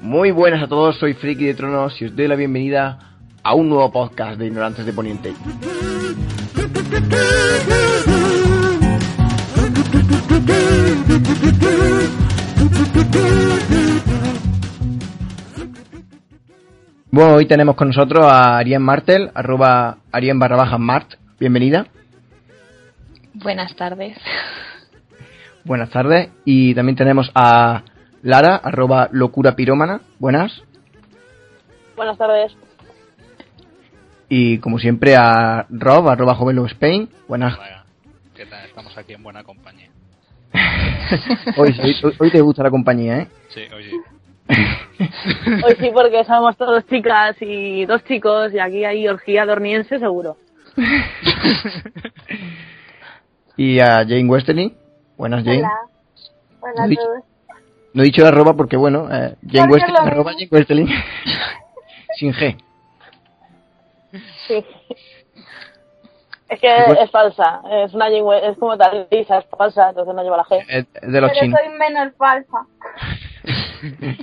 Muy buenas a todos, soy Friki de Tronos y os doy la bienvenida a un nuevo podcast de Ignorantes de Poniente. Bueno, hoy tenemos con nosotros a Arien Martel, arroba Arien barra baja Mart. Bienvenida. Buenas tardes. Buenas tardes. Y también tenemos a Lara, arroba locura pirómana. Buenas. Buenas tardes. Y como siempre a Rob, arroba Jovelo Spain. Buenas. ¿qué tal? Estamos aquí en buena compañía. hoy, hoy, hoy te gusta la compañía, ¿eh? Sí, hoy sí. Hoy sí, porque somos todos chicas y dos chicos y aquí hay orgía dorniense seguro. y a Jane Westerling. Buenas, Jane. Hola. Hola No he a dicho- todos. No he dicho arroba porque, bueno, eh, Jane Porque Westerling, arroba. Jane Westerling. Sin G. Sí. Es que es falsa, es una Jane- es como tal es falsa, entonces no lleva la G. Es es de los Pero chinos. soy menos falsa.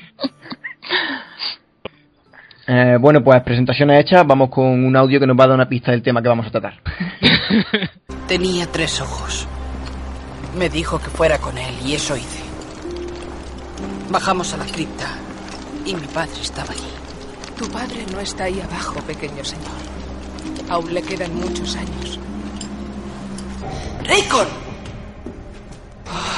Eh, bueno, pues presentaciones hechas. Vamos con un audio que nos va a dar una pista del tema que vamos a tratar. Tenía tres ojos. Me dijo que fuera con él y eso hice. Bajamos a la cripta y mi padre estaba allí. Tu padre no está ahí abajo, pequeño señor. Aún le quedan muchos años. ¡Raycon!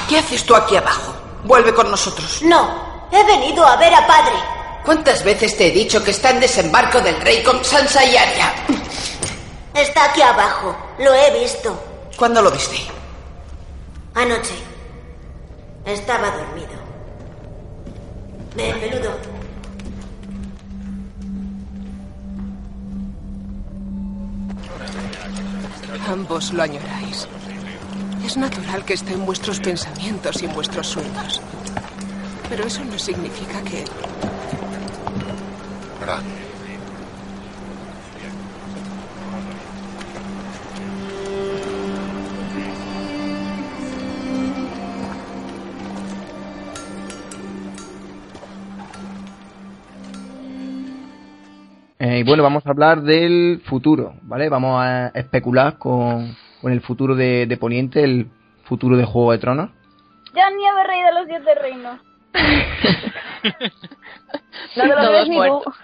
¿Qué haces tú aquí abajo? Vuelve con nosotros. No, he venido a ver a padre. ¿Cuántas veces te he dicho que está en desembarco del Raycon Sansa y Arya? Está aquí abajo. Lo he visto. ¿Cuándo lo viste? Anoche. Estaba dormido. Ve, peludo. Ambos lo añoráis. Es natural que esté en vuestros pensamientos y en vuestros sueños. Pero eso no significa que... Eh, y bueno, vamos a hablar del futuro, ¿vale? Vamos a especular con, con el futuro de, de Poniente, el futuro de Juego de Tronos. Ya nieve rey de los siete reinos. No te lo Todos ni muertos.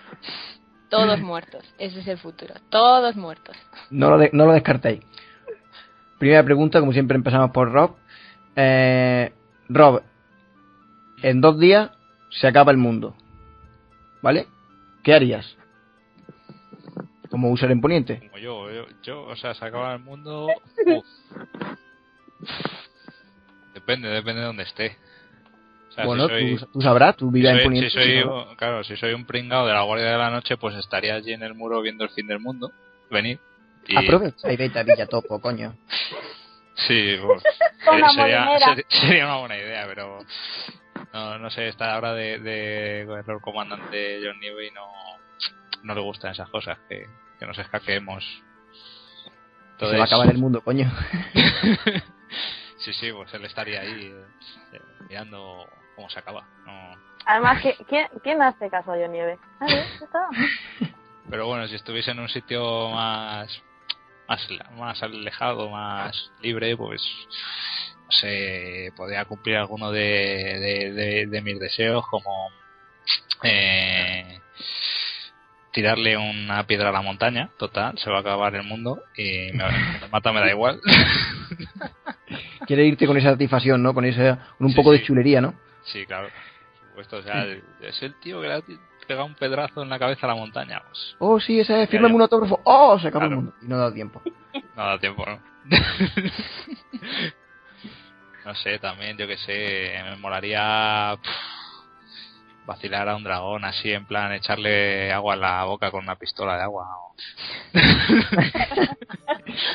Todos muertos. Ese es el futuro. Todos muertos. No lo, de- no lo descartéis. Primera pregunta, como siempre empezamos por Rob. Eh, Rob, en dos días se acaba el mundo, ¿vale? ¿Qué harías? Como user en Poniente. Como yo, yo, yo, o sea, se acaba el mundo. uf. Depende, depende de dónde esté. O sea, bueno, si soy, tú, tú sabrás, tú si vives en soy- Poniente. si soy- sí, ¿no? claro, si soy un pringado de la Guardia de la Noche, pues estaría allí en el muro viendo el fin del mundo. Venir. Y, Aprovecha y vete a Villa Topo, coño. Sí, pues, una sería, una buena idea, pero no, no sé, esta hora de, de el Comandante John Nieve no, no le gustan esas cosas, que, que nos escaquemos. Se va a acabar el mundo, coño. sí, sí, pues él estaría ahí eh, mirando cómo se acaba. No. Además, ¿qui- ¿quién, ¿quién hace caso a John Nieve? Está. Pero bueno, si estuviese en un sitio más más, más alejado, más libre, pues no sé, podría cumplir alguno de, de, de- de mis deseos, como eh, tirarle una piedra a la montaña, total, se va a acabar el mundo y me, me mata, me da igual. Quiere irte con esa satisfacción, ¿no? Con esa, con un Sí, poco de chulería, ¿no? Sí, claro. supuesto, o sea, es el tío que le ha pegado un pedrazo en la cabeza a la montaña. Pues, Oh, sí, ese es, fírmame un autógrafo. Oh, se acabó Claro. el mundo. Y no da tiempo. no da tiempo, ¿no? no sé, también, yo que sé, me molaría pff, vacilar a un dragón así, en plan, echarle agua en la boca con una pistola de agua.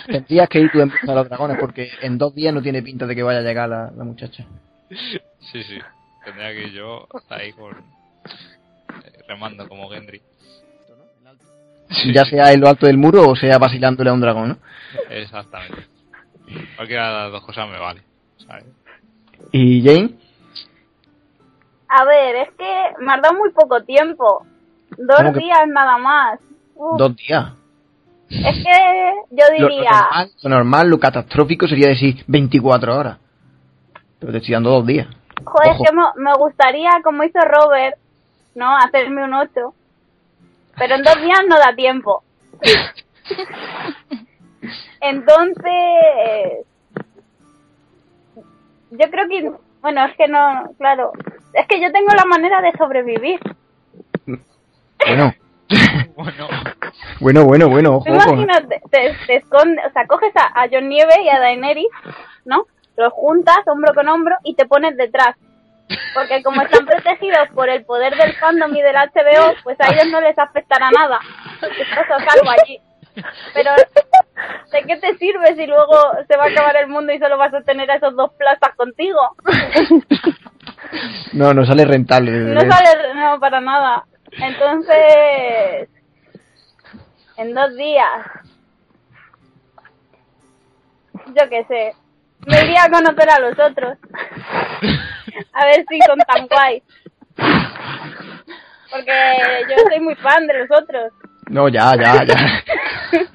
Tendrías que ir tú en de los dragones porque en dos días no tiene pinta de que vaya a llegar la, la muchacha. Sí, sí, tendría que ir yo ahí con... eh, remando como Gendry. ya sea en lo alto del muro o sea vacilándole a un dragón, ¿no? Exactamente. Cualquiera de las dos cosas me vale. ¿sabes? ¿Y Jane? A ver, es que me has dado muy poco tiempo. Dos ¿Cómo que- días nada más. Uf, Dos días. Es que yo lo diría, normal, lo normal, lo catastrófico sería decir 24 horas. Pero te estoy dando dos días. joder, ojo. es que me gustaría, como hizo Robert, ¿no? Hacerme un 8. Pero en dos días no da tiempo. Entonces, yo creo que, bueno, es que no, claro, es que yo tengo la manera de sobrevivir. Bueno, Bueno, bueno, bueno, bueno, ojo, imagínate, te, te escondes, o sea, coges a, a John Nieve y a Daenerys, ¿no? Los juntas hombro con hombro y te pones detrás. Porque como están protegidos por el poder del fandom y del HBO, pues a ellos no les afectará nada. Estás a salvo allí. Pero, ¿de qué te sirve si luego se va a acabar el mundo y solo vas a tener a esos dos plazas contigo? No, no sale rentable. No sale no, para nada. Entonces, en dos días, yo qué sé, me iría a conocer a los otros. A ver si son tan guays. Porque yo soy muy fan de los otros. No, ya, ya, ya.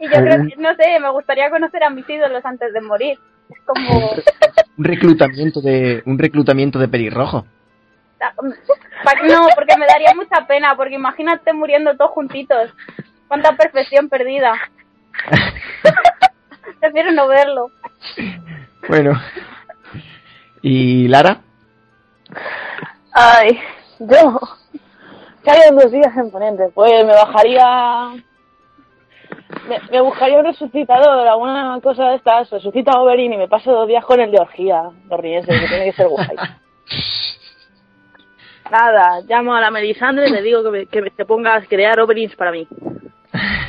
Y yo creo que, no sé, me gustaría conocer a mis ídolos antes de morir. Es como... Un reclutamiento de un reclutamiento de pelirrojo. Pa- No, porque me daría mucha pena, porque imagínate muriendo todos juntitos. Cuánta perfección perdida. Prefiero no verlo. Bueno. ¿Y Lara? Ay, yo. ¿Qué haría en dos días en Ponente? Pues me bajaría. Me, me buscaría un resucitador, alguna cosa de estas. Resucita a Oberyn y me paso dos días con el de orgía dorniense, que tiene que ser guay. Nada, llamo a la Melisandre y le digo que, me, que me- se ponga a crear Oberins para mí.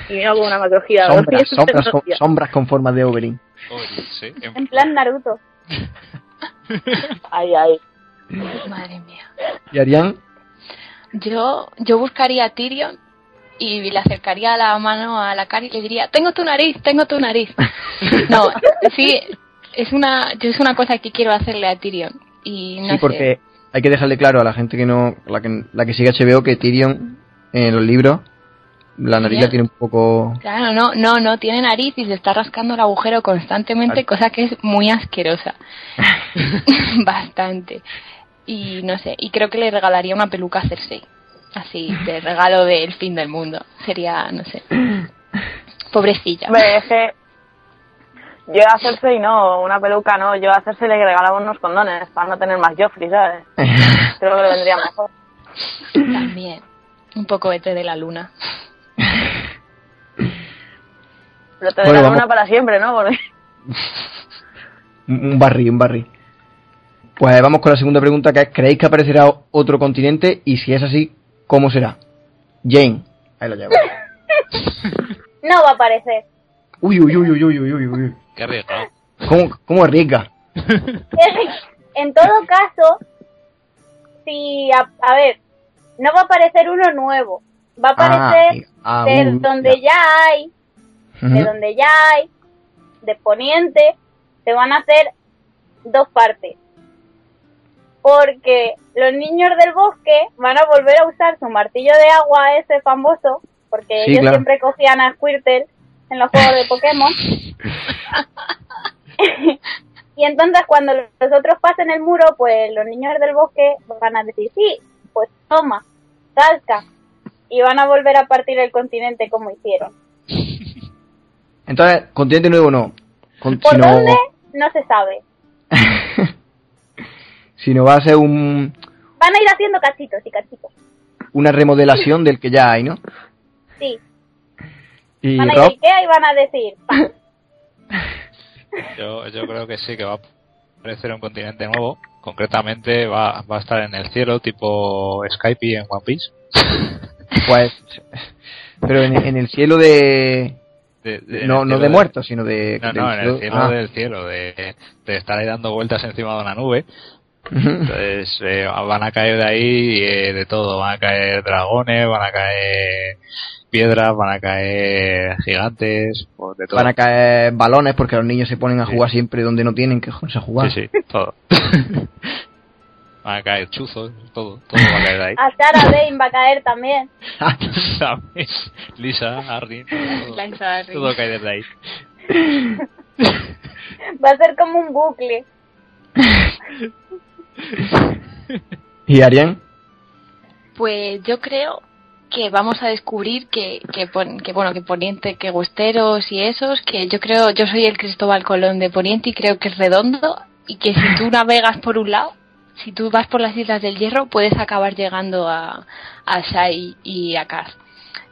Y me hago una macrología Sombras, con, sombras con forma de Oberyn. Oberyn, sí. En- En plan Naruto. Ay, ay. Madre mía. ¿Y Arián? Yo, yo buscaría a Tyrion y le acercaría la mano a la cara y le diría, tengo tu nariz, tengo tu nariz. No, sí, es una, yo es una cosa que quiero hacerle a Tyrion. Y no sí, porque hay que dejarle claro a la gente que no, la que, la que sigue HBO que Tyrion en los libros la nariz la tiene un poco. Claro, no, no, no, tiene nariz y se está rascando el agujero constantemente, cosa que es muy asquerosa. Bastante. Y no sé, y creo que le regalaría una peluca a Cersei. Así, de regalo del fin del mundo. Sería, no sé. Pobrecilla. Es que yo a Cersei no, una peluca no, yo a Cersei le regalaba unos condones para no tener más Joffrey, ¿sabes? Creo que le vendría mejor. También. Un poco de té de la luna. Pero te Bueno, dará vamos. una para siempre, ¿no? Porque un un barril, un barril. Pues vamos con la segunda pregunta que es ¿creéis que aparecerá otro continente? Y si es así, ¿cómo será? Jane, ahí lo llevo. No va a aparecer. Uy, uy, uy, uy, uy, uy, uy, uy. Qué arriesgado. ¿Cómo, cómo arriesga? En todo caso, si, a, a ver, no va a aparecer uno nuevo. Va a aparecer Ah, de uh, donde ya hay, de donde ya hay, de Poniente, se van a hacer dos partes. Porque los niños del bosque van a volver a usar su martillo de agua ese famoso, porque Sí, ellos claro. siempre cogían a Squirtle en los juegos de Pokémon. y entonces cuando los otros pasen el muro, pues los niños del bosque van a decir, sí, pues toma, salta. Y van a volver a partir el continente como hicieron. Entonces, continente nuevo no. Con- ¿Por sino- dónde? No se sabe. sino va a ser un, Van a ir haciendo cachitos y cachitos. una remodelación del que ya hay, ¿no? Sí. Y Van a ir a Rob, Ikea y van a decir. Yo, yo creo que sí, que va a aparecer un continente nuevo. Concretamente va, va a estar en el cielo, tipo Skype en One Piece. pues, pero en, en el cielo de, De- de- en no, no de muertos, sino de, No, no, en el cielo ah. del cielo, de, de estar ahí dando vueltas encima de una nube. Entonces eh, van a caer de ahí eh, de todo. Van a caer dragones, van a caer piedras, van a caer gigantes, pues de todo. Van a caer balones porque los niños se ponen a jugar siempre donde no tienen que jugar. Sí, sí, todo. van a caer chuzos, todo, todo va a caer de ahí. A Sarah Dane va a caer también. ¿Sabes? Lisa, Arrin, todo, Lanza Arrin. todo cae desde ahí. Va a ser como un bucle. ¿Y Arián? Pues yo creo que vamos a descubrir que, que, pon- que, bueno que Poniente, que Gusteros y esos, que yo creo, yo soy el Cristóbal Colón de Poniente y creo que es redondo y que si tú navegas por un lado, si tú vas por las Islas del Hierro, puedes acabar llegando a, a Shai y a Kaz.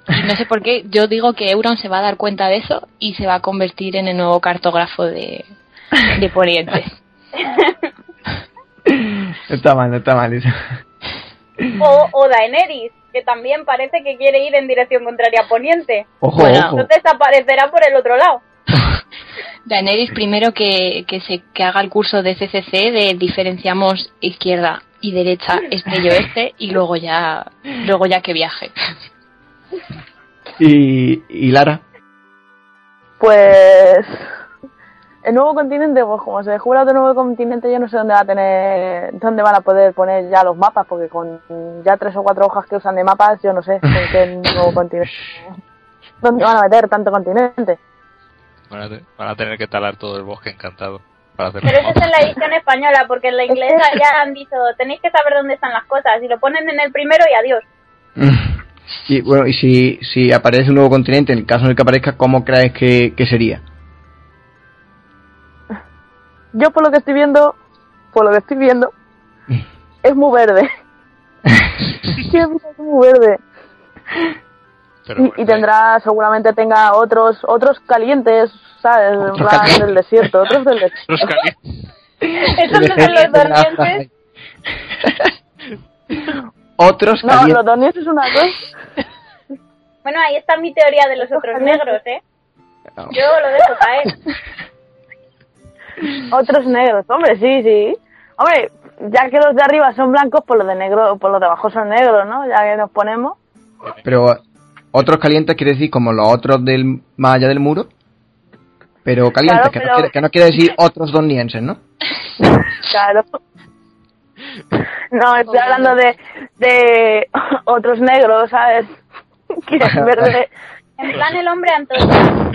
Y no sé por qué, yo digo que Euron se va a dar cuenta de eso y se va a convertir en el nuevo cartógrafo de, de Poniente. No está mal, no está mal eso. O, o Daenerys, que también parece que quiere ir en dirección contraria a Poniente. Ojo, Bueno. ojo. Entonces aparecerá por el otro lado. Daenerys primero que, que se que haga el curso de CCC de diferenciamos izquierda y derecha, este y oeste y luego ya luego ya que viaje. ¿Y, y Lara? Pues el nuevo continente, pues como se descubra otro nuevo continente, yo no sé dónde va a tener, dónde van a poder poner ya los mapas, porque con ya tres o cuatro hojas que usan de mapas, yo no sé en qué nuevo continente, dónde van a meter tanto continente. Van a, tener que talar todo el bosque encantado para hacer Pero eso es en la edición española, porque en la inglesa ya han dicho, tenéis que saber dónde están las cosas, y lo ponen en el primero y adiós. Y bueno, y si, si aparece un nuevo continente, en el caso en el que aparezca, ¿cómo crees que, que sería? Yo por lo que estoy viendo, por lo que estoy viendo, es muy verde. Siempre es muy verde. Pero Y, y tendrá, seguramente tenga otros otros calientes, ¿sabes? Otros calientes. del desierto, otros del desierto. Los calientes. Esos no son los dormientes. Otros No, calientes. los donies es una cosa. Bueno, ahí está mi teoría de los otros negros, ¿eh? Yo lo dejo caer. Otros negros, hombre, sí, sí. Hombre, ya que los de arriba son blancos, pues los de negro, pues los de abajo son negros, ¿no? Ya que nos ponemos. Pero otros calientes quiere decir como los otros del más allá del muro. Pero calientes, Claro, que, pero- No quiere, que no quiere decir otros donienses, ¿no? Claro. No, estoy hablando de, de otros negros, ¿sabes? Que es verde. En plan el hombre Antonio.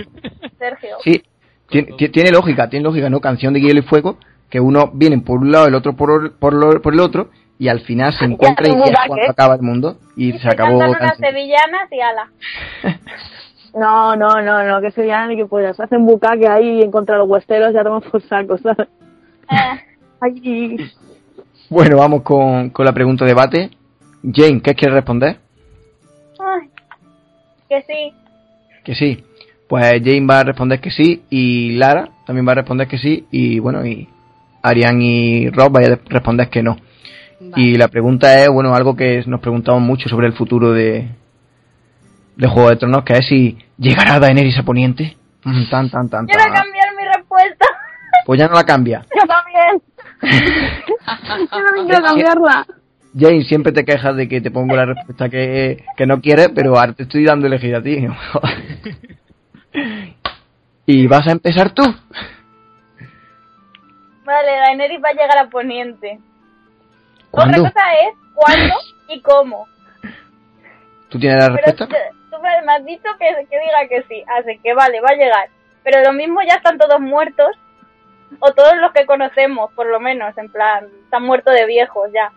Sergio. Sí, tiene, ti- tiene lógica, tiene lógica, ¿no? Canción de hielo y fuego, que uno viene por un lado, el otro por, el- por, lo- por el otro, y al final se encuentran y es bucaque. cuando acaba el mundo. Y se Se acabó. cantan unas sevillanas y ala. No, no, no, no, que sería ni que pollas. Hacen bucaque ahí en contra de los huesteros, ya toman por saco, ¿sabes? Eh, Ay, Bueno, vamos con, con la pregunta de debate. Jane, ¿qué quieres responder? ay, que sí. Que sí. Pues Jane va a responder que sí y Lara también va a responder que sí y bueno, y Arián y Rob va a responder que no. Y la pregunta es, bueno, algo que nos preguntamos mucho sobre el futuro de, de Juego de Tronos, que es si llegará Daenerys a Poniente. Mm, Tan, tan, tan, Quiero tan. cambiar mi respuesta. Pues ya no la cambia. yo también. yo también quiero cambiarla. Jane, siempre te quejas de que te pongo la respuesta que, que no quieres, pero ahora te estoy dando elegir a ti. y vas a empezar tú. Vale, Daenerys va a llegar a Poniente. ¿Cuándo? Otra cosa es cuándo y cómo. ¿Tú tienes la respuesta? tú me me has dicho que, que diga que sí, así que vale, va a llegar. Pero lo mismo ya están todos muertos, o todos los que conocemos, por lo menos, en plan, están muertos de viejos ya.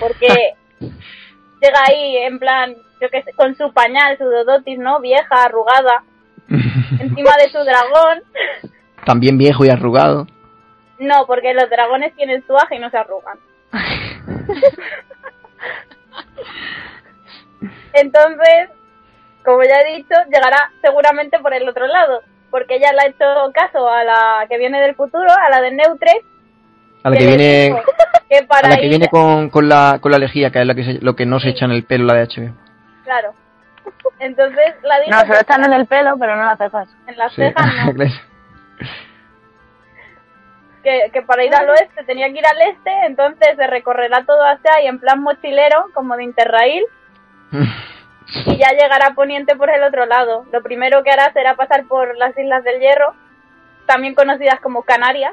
Porque llega ahí, en plan, yo que sé, con su pañal, su dodotis, ¿no? Vieja, arrugada, encima de su dragón. También viejo y arrugado. No, porque los dragones tienen tuaje y no se arrugan. Entonces, como ya he dicho, llegará seguramente por el otro lado, porque ella le ha hecho caso a la que viene del futuro, a la de Neutre, A la que viene, a la que ir- viene con, con la, con la lejía, que es la que se- lo que no se echa en el pelo, la de HBO. Claro. Entonces la dijo No, se lo que echan en el pelo, pero no en las cejas. en las Sí. cejas no, que, que para ir al oeste tenía que ir al este, entonces se recorrerá todo hacia ahí en plan mochilero, como de Interrail, y ya llegará a Poniente por el otro lado. Lo primero que hará será pasar por las Islas del Hierro, también conocidas como Canarias.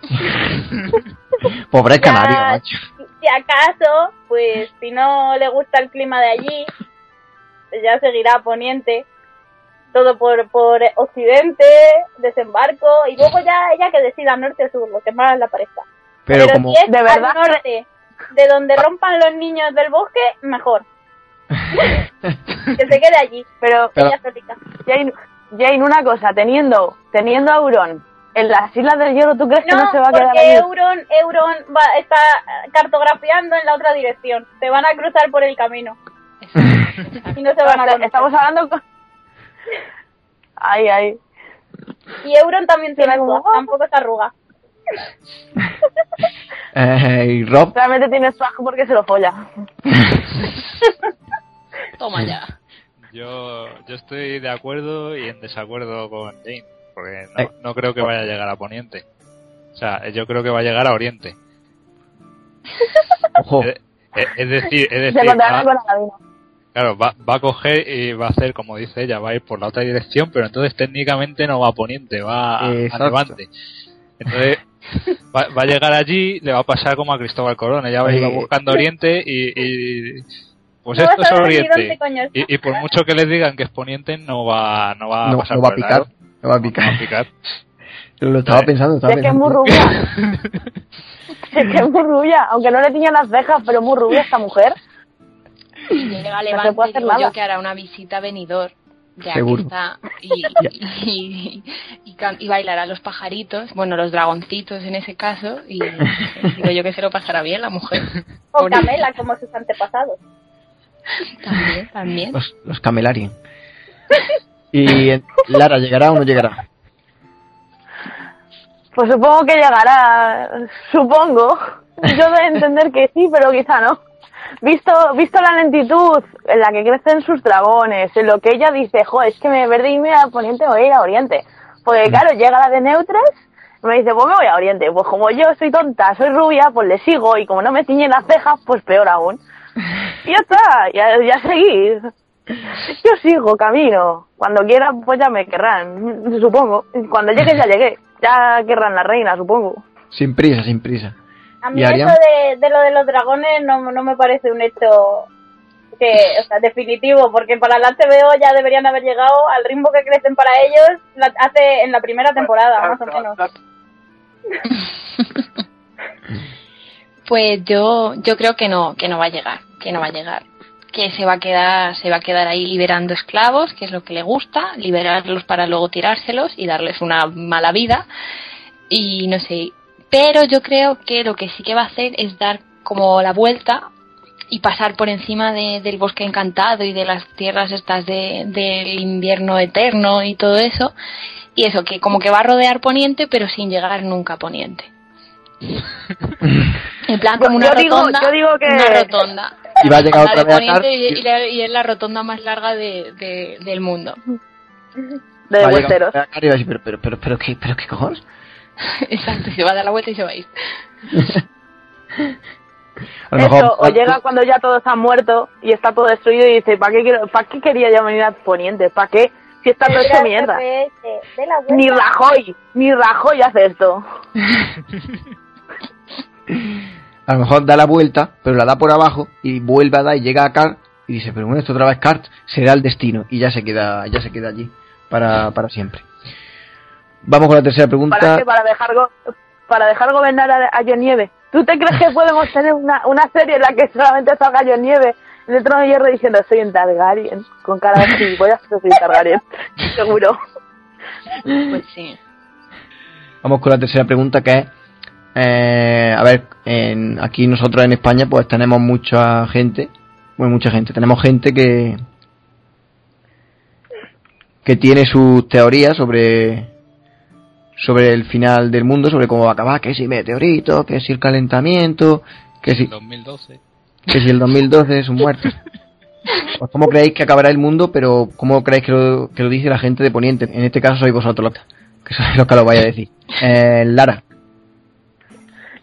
Pobre Ya, canario, macho. Si acaso, pues si no le gusta el clima de allí, ya seguirá a Poniente. Todo por, por occidente, desembarco, y luego ya ella que decida norte o sur, lo que más le parezca. Pero como- si es ¿De verdad? al norte, de donde rompan los niños del bosque, mejor. que se quede allí. Pero, Pero-. Jane, Jane, una cosa, teniendo, teniendo a Euron en las Islas del Hierro, ¿tú crees que no, No, se va a quedar porque ahí? Euron, Euron va, está cartografiando en la otra dirección. Se van a cruzar por el camino. y no se van a conocer. Estamos hablando con... Ay, ay. Y Euron también tiene como- swag, tampoco se arruga. Eh, y Rob, Realmente tiene swag porque se lo folla. Toma ya. Yo, yo estoy de acuerdo y en desacuerdo con Jane, porque no, Eh. no creo que vaya a llegar a Poniente. O sea, yo creo que va a llegar a Oriente. ojo, Es, es- es decir, es decir. Claro, va, va a coger y va a hacer, como dice ella, va a ir por la otra dirección, pero entonces técnicamente no va a Poniente, va a, a. Levante. Entonces, va, va a llegar allí, le va a pasar como a Cristóbal Colón, ella va a ir buscando Oriente y, y pues No esto es a Oriente. Y, y por mucho que les digan que es poniente, no va, no va a no, pasar no va a por picar. No va a No va picar. a picar. Lo, estaba pensando, estaba Es que es muy rubia. es que es muy rubia. Aunque no le tiñan las cejas, pero muy rubia esta mujer. Si llega Levante, hacer digo nada. yo que hará una visita a Benidorm. Ya Seguro. que está. Y, y, y, y bailará los pajaritos, bueno, los dragoncitos en ese caso. Y digo yo que se lo pasará bien la mujer. O Pobre- Camela, como sus antepasados. También, también. Los, los Camelarian. Y Lara, ¿llegará o no llegará? Pues supongo que llegará. Supongo. Yo de entender que sí, pero quizá no. Visto, visto la lentitud en la que crecen sus dragones, en lo que ella dice, jo, es que me verde irme a poniente o ir a oriente. Porque claro, llega la de neutres, me dice, pues me voy a oriente. Pues como yo soy tonta, soy rubia, pues le sigo, y como no me ciñen las cejas, pues peor aún. Y ya está, ya, ya seguís. Yo sigo camino. Cuando quieran, pues ya me querrán, supongo. Cuando llegue, ya llegué. Ya querrán la reina, supongo. Sin prisa, sin prisa. A mí ¿Y eso de lo de los dragones no, no me parece un hecho que, o sea, definitivo, porque para la HBO ya deberían haber llegado al ritmo que crecen para ellos la- hace en la primera temporada, más o menos. Pues yo, yo creo que no, que no va a llegar, que no va a llegar. Que se va a quedar, se va a quedar ahí liberando esclavos, que es lo que le gusta, liberarlos para luego tirárselos y darles una mala vida. Y no sé. Pero yo creo que lo que sí que va a hacer es dar como la vuelta y pasar por encima de- del bosque encantado y de las tierras estas de, del invierno eterno y todo eso. Y eso, que como que va a rodear Poniente, pero sin llegar nunca a Poniente. En plan, como una yo digo- rotonda. yo digo que- Una rotonda. Y va a llegar otra vez a y, y la- y es la rotonda más larga de, de- del mundo. De Westeros. pero, pero, pero, pero, ¿qué, pero, ¿qué cojones? Exacto, se va a dar la vuelta y se va a ir. A lo mejor, Eso, o llega cuando ya todos han muerto y está todo destruido y dice, ¿para qué, quiero, ¿para qué quería yo venir a Poniente? ¿Para qué? Si está todo hecho mierda. De la vuelta. Ni Rajoy, ni Rajoy hace esto. a lo mejor da la vuelta, pero la da por abajo y vuelve a dar y llega a Car y dice, pero bueno, esto otra vez Cart será el destino y ya se queda, ya se queda allí para, para siempre. Vamos con la tercera pregunta. ¿Para qué? Para dejar, go- para dejar gobernar a, a John Nieve. ¿Tú te crees que podemos tener una, una serie en la que solamente salga John Nieve en el trono de hierro diciendo soy un Targaryen? Con cara de gilipollas, soy un Targaryen. Seguro. Pues sí. Vamos con la tercera pregunta que es Eh, a ver, en, aquí nosotros en España pues tenemos mucha gente, bueno, mucha gente, tenemos gente que que tiene sus teorías sobre sobre el final del mundo, sobre cómo va a acabar, que si meteorito, que si el calentamiento, que si 2012. que si el 2012 es un muerto. Pues cómo creéis que acabará el mundo, pero cómo creéis que lo, que lo dice la gente de Poniente. En este caso sois vosotros los que sois los que lo vaya a decir. Eh, Lara.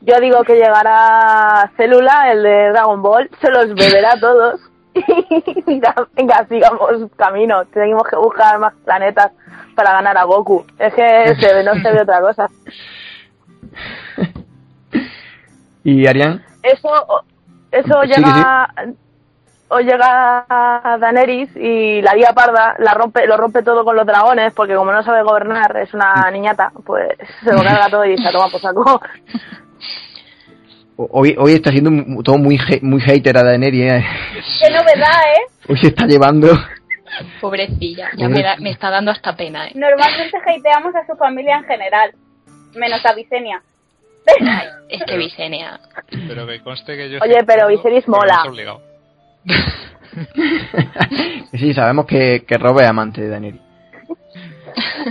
Yo digo que llegará Célula, el de Dragon Ball, se los beberá a todos. ya, venga, sigamos camino. Tenemos que buscar más planetas para ganar a Goku. Es que se ve, no se ve otra cosa. ¿Y Arián? Eso, eso Sí, llega, o llega a Daenerys y la Día Parda la rompe, lo rompe todo con los dragones porque como no sabe gobernar, es una niñata, pues se lo carga todo y se toma por saco. Hoy, hoy está siendo mu- todo muy he- muy hater a Daenerys. ¿eh? Qué novedad, ¿eh? Hoy se está llevando... Pobrecilla, ya me, da- me está dando hasta pena, ¿eh? Normalmente hateamos a su familia en general, menos a Visenya. Ay, es que Visenia. Pero que conste que yo. Oye, pero Viserys mola. Sí, sabemos que, que Rob es amante de Daenerys.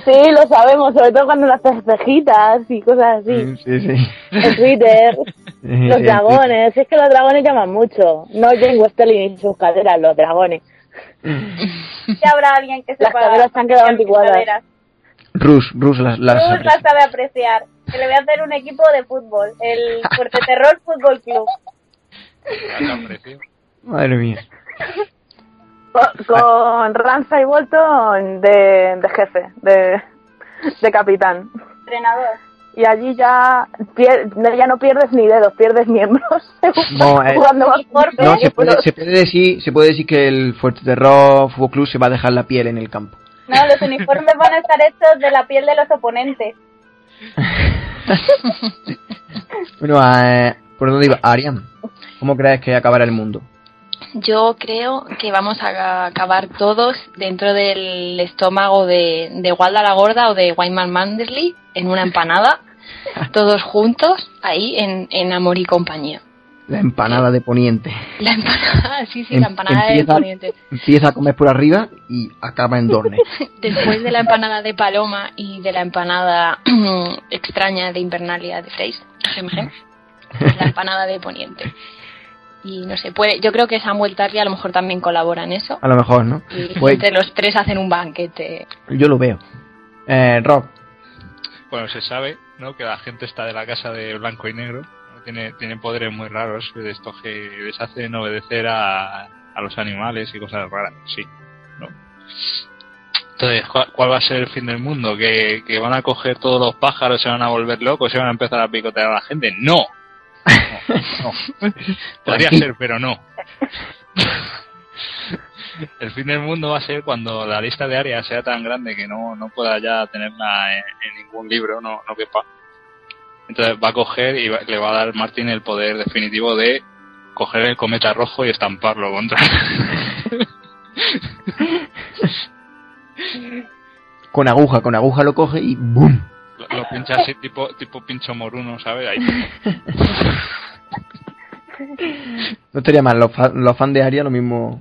Sí, lo sabemos, sobre todo cuando las cejitas y cosas así. Sí, sí. En Twitter, los dragones, es que los dragones llaman mucho. No Jane Westerling y sus caderas, los dragones. Ya habrá alguien que Las sepa caderas se han quedado anticuadas. Rus, Rus las, las Cruz aprecia. la sabe apreciar. Que le voy a hacer un equipo de fútbol, el Fuerte Terror Fútbol Club. Madre mía. Con, con Ranza y Bolton de, de jefe, de, de capitán. Entrenador. Y allí ya, pier- ya no pierdes ni dedos, pierdes miembros. No, eh, Jugando más No, se puede, se puede decir, se puede decir que el Fuerte Terror Fútbol Club se va a dejar la piel en el campo. No, los uniformes van a estar hechos de la piel de los oponentes. Bueno, eh, ¿por dónde iba? Arián, ¿cómo crees que acabará el mundo? Yo creo que vamos a acabar todos dentro del estómago de, de Walda la Gorda o de Wyman Manderley en una empanada, todos juntos, ahí en, en Amor y Compañía. La empanada de Poniente. La empanada, sí, sí, Em- la empanada de Poniente. empieza a comer por arriba y acaba en Dorne. Después de la empanada de Paloma y de la empanada extraña de Invernalia de Freys, la empanada de Poniente. Y no sé, puede, yo creo que Samuel Tarly a lo mejor también colabora en eso. A lo mejor, ¿no? Y Pues entre los tres hacen un banquete. yo lo veo. Eh, Rob, Bueno, se sabe, ¿no? Que la gente está de la casa de blanco y negro. Tiene, tiene poderes muy raros de estos que les hacen obedecer a, a los animales y cosas raras, sí, ¿no? Entonces, ¿cuál, cuál va a ser el fin del mundo? ¿Que, ¿Que van a coger todos los pájaros, se van a volver locos, se van a empezar a picotear a la gente? ¡No! No, no. Podría ser, pero no. El fin del mundo va a ser cuando la lista de áreas sea tan grande que no, no pueda ya tenerla en, en ningún libro, no, no quepa. Entonces va a coger y va- le va a dar Martin el poder definitivo de coger el cometa rojo y estamparlo contra. con aguja, con aguja lo coge y ¡boom! Lo, lo pincha así tipo, tipo pincho moruno, ¿sabes? Ahí. No estaría mal, los, fa- los fans de Aria lo mismo,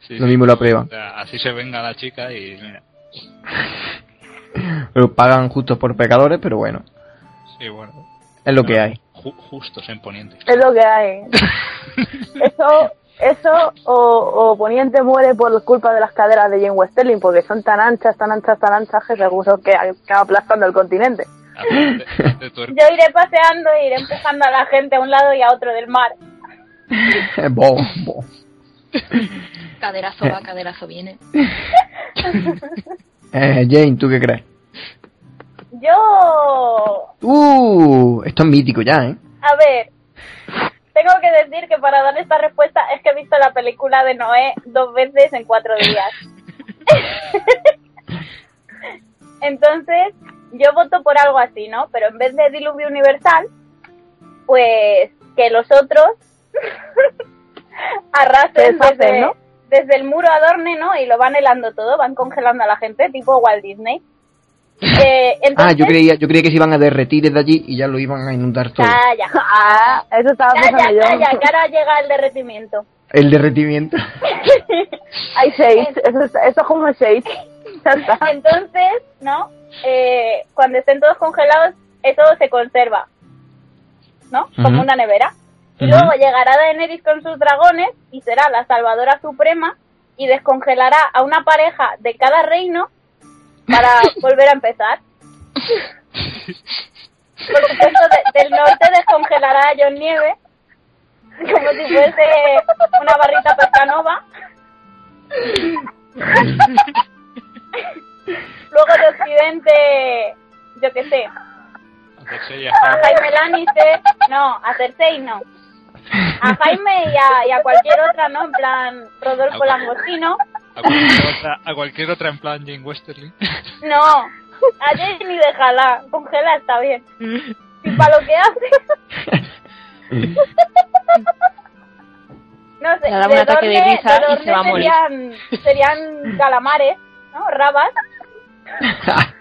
Sí, lo sí. mismo lo aprueban. O sea, así se venga la chica y mira. Pero pagan justos por pecadores, pero bueno, Sí, bueno. es lo que hay. Ju- justos en Poniente. Es lo que hay. Eso, eso o, o Poniente muere por culpa de las caderas de Jane Westerling, porque son tan anchas, tan anchas, tan anchas que seguro que acaba aplastando el continente. Yo iré paseando e iré empujando a la gente a un lado y a otro del mar. Bo, bo. Caderazo va, caderazo viene. Eh, Jane, ¿tú qué crees? Yo, Uh, esto es mítico ya, ¿eh? a ver, tengo que decir que para dar esta respuesta es que he visto la película de Noé dos veces en cuatro días. Entonces, yo voto por algo así, ¿no? Pero en vez de diluvio universal, pues que los otros arrasen deshacen, desde, ¿no? desde el muro adorne, ¿no? Y lo van helando todo, van congelando a la gente, tipo Walt Disney. Eh, entonces, Ah, yo creía, yo creía que se iban a derretir desde allí y ya lo iban a inundar todo. Calla. Ah, eso estaba Calla, pensando yo. calla, que ahora llega el derretimiento. El derretimiento. Hay seis. Eso, es- eso es como seis. Entonces, ¿no? Eh, cuando estén todos congelados, eso se conserva, ¿no? Como Ujú. una nevera. Y Ujú. luego llegará Daenerys con sus dragones y será la salvadora suprema y descongelará a una pareja de cada reino para volver a empezar. Por supuesto, de- del norte descongelará a John Nieve como si fuese una barrita pescanova. Luego de Occidente, yo qué sé, a Jaime Lannister, no, a Cersei no. A Jaime y a, y a cualquier otra, ¿no? En plan, Rodolfo Langostino. A cualquier otra, a cualquier otra en plan Jane Westerly. No, a Jamie déjala, congela está bien. Y para lo que hace. No sé, de ataque de Dorne- risa de y se va a Dorne morir. Serían, serían calamares, ¿no? Rabas.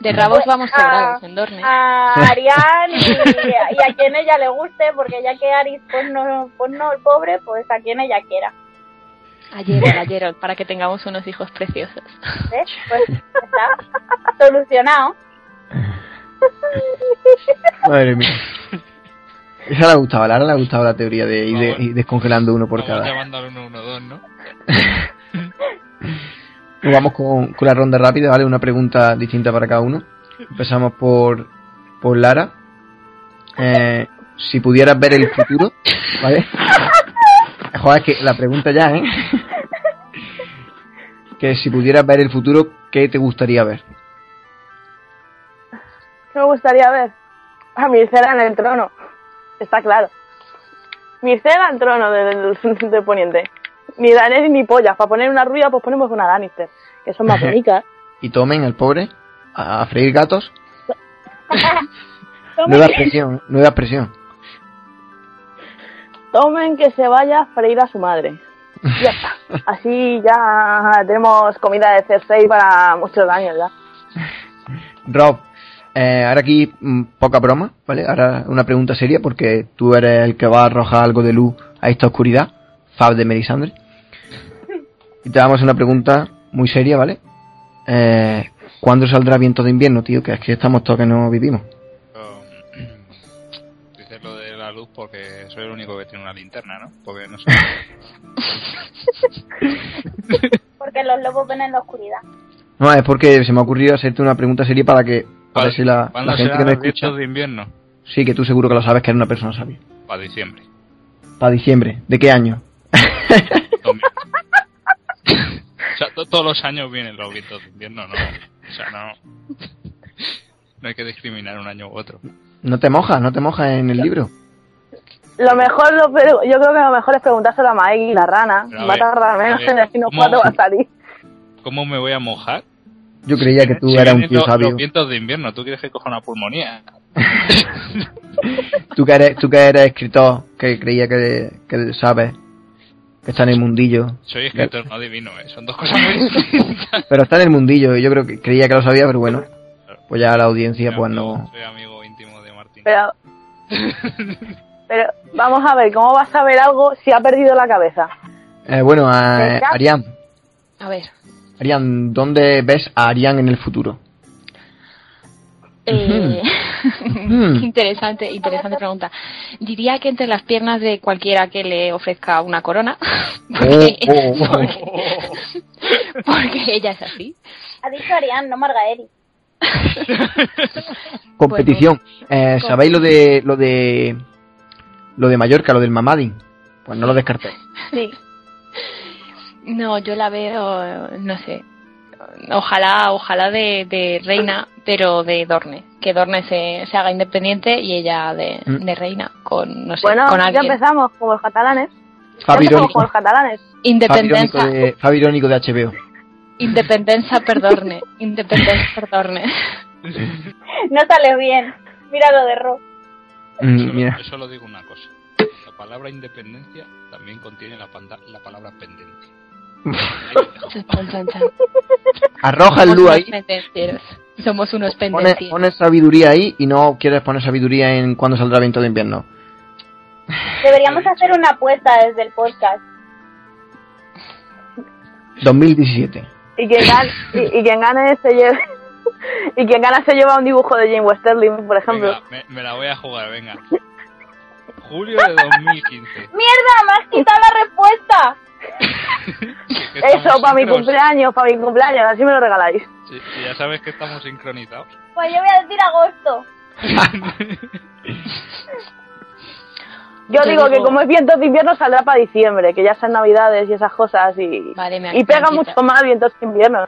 De rabos vamos A- sobrados en Dorne. a Arián y, y a quien ella le guste, porque ya que Aris pues no, pues no el pobre, pues a quien ella quiera. A Geralt, a Geralt, para que tengamos unos hijos preciosos. ¿Ves? Pues ya está solucionado. Madre mía. Esa le ha gustado, a Lara le ha gustado la teoría de ir, de- ir descongelando uno por Vamos cada. llamando al 112, ¿no? Nos vamos con, con la ronda rápida, ¿vale? Una pregunta distinta para cada uno. Empezamos por, por Lara. Eh, si pudieras ver el futuro, ¿vale? Joder, es que la pregunta ya, ¿eh? Que si pudieras ver el futuro, ¿qué te gustaría ver? ¿Qué me gustaría ver? A Mircela en el trono. Está claro. Mircela en el trono del, del, del poniente. Ni Daenerys ni pollas. Para poner una rubia, pues ponemos una Lannister. Que son más bonitas. Y tomen el pobre a, a freír gatos. Tomen Nueva expresión, nueva expresión. Tomen que se vaya a freír a su madre. Ya está. Así ya tenemos comida de Cersei para muchos años ya. Rob, eh, ahora aquí mm, poca broma, ¿vale? Ahora una pregunta seria porque tú eres el que va a arrojar algo de luz a esta oscuridad, Fab de Melisandre. Y te damos una pregunta muy seria, ¿vale? Eh, ¿Cuándo saldrá viento de invierno, tío? Que es que estamos todos que no vivimos. Porque soy el único que tiene una linterna, ¿no? Porque no sé. Porque los lobos ven en la oscuridad. No, es porque se me ha ocurrido hacerte una pregunta seria para que a ver si la, ¿Cuándo la gente que me los escucha... de invierno? Sí, que tú seguro que lo sabes que eres una persona sabia. Para diciembre. Para diciembre. ¿De qué año? O sea, to- todos los años vienen los vientos de invierno, ¿no? O sea, no. No hay que discriminar un año u otro. No te mojas, no te mojas en el libro. Lo mejor, lo, pero yo creo que lo mejor es preguntárselo a Maegi, la rana. Pero a va a tardar menos en decirnos ¿cómo- cuándo va a salir. ¿Cómo me voy a mojar? Yo creía que tú Si eras un tío sabio. Los vientos de invierno, ¿tú quieres que coja una pulmonía? Tú que eres, tú que eres escritor, que creía que, que sabes, que está en el mundillo. Soy escritor, no adivino, ¿eh? Son dos cosas muy distintas. Pero está en el mundillo y yo creo que creía que lo sabía, pero bueno. Pues ya la audiencia pues no... Soy amigo íntimo de Martín. Pero, pero vamos a ver, ¿cómo vas a ver algo si ha perdido la cabeza? Eh, bueno, a, Venga. Arián, A ver. Arián, ¿dónde ves a Arián en el futuro? Eh, interesante, interesante pregunta. Diría que entre las piernas de cualquiera que le ofrezca una corona. Porque, Oh, oh, oh. porque- porque ella es así. Ha dicho Arián, no Margaeri. Competición. Eh, ¿Sabéis lo de lo de lo de Mallorca, lo del Mamading? Pues no lo descartéis. Sí. No, yo la veo, no sé. Ojalá, ojalá de, de reina, pero de Dorne. Que Dorne se, se haga independiente y ella de, Mm. de reina con, no sé, Bueno, con ya alguien. empezamos como los catalanes. Ya Fabi empezamos irónico, como los catalanes. Fabi Independencia, irónico de, Fabi irónico de HBO. independencia per Dorne. Independencia per Dorne. No sale bien. Mira lo de Ro. Mm, Solo, mira. yo solo digo una cosa. La palabra independencia también contiene la, panda- la palabra chan. Arroja el luz ahí. Somos unos pendencieros. pone sabiduría ahí y no quieres poner sabiduría en cuando saldrá viento de invierno. Deberíamos hacer una apuesta desde el podcast. 2017. Y quien gane, y, y quien gane se lleve. Y quien gana se lleva un dibujo de Jane Westerling, por ejemplo. Venga, me, me la voy a jugar, venga. Julio de 2015. ¡Mierda! ¡Me has quitado la respuesta! Eso, para mi cumpleaños, para mi cumpleaños, así me lo regaláis. Sí, sí, ya sabes que estamos sincronizados. Pues yo voy a decir agosto. Yo Yo digo que como es vientos de invierno saldrá para diciembre, que ya son navidades y esas cosas y, Vale, pega mucho más vientos de invierno.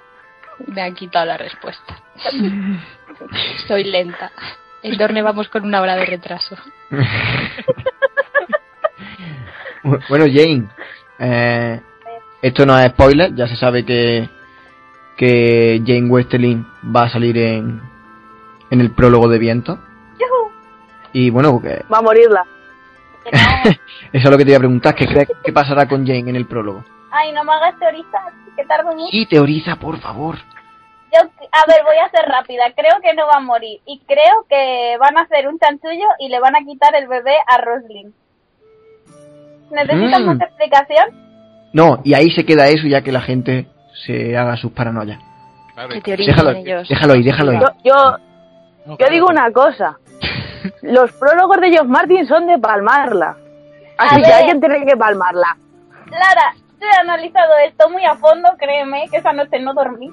Me han quitado la respuesta. Soy lenta. El Dorne vamos con una hora de retraso. Bueno, Jane, eh, esto no es spoiler, ya se sabe que, que Jane Westerling va a salir en, en el prólogo de viento. Y bueno, que, Va a morirla. eso es lo que te iba a preguntar, ¿qué crees que pasará con Jane en el prólogo? Ay, no me hagas teorizar, que tardo mucho. Y teoriza, por favor. A ver, voy a ser rápida. Creo que no va a morir. Y creo que van a hacer un chanchullo y le van a quitar el bebé a Roslyn. ¿Necesitas Mm. más explicación? No, y ahí se queda eso ya que la gente se haga sus paranoias. Déjalo, ellos. déjalo ahí, déjalo ahí. Yo, yo, no, yo claro. digo una cosa. Los prólogos de Geoff Martin son de palmarla. Así A que ver. alguien tiene que palmarla. Lara, yo he analizado esto muy a fondo, créeme, que esa noche no dormí.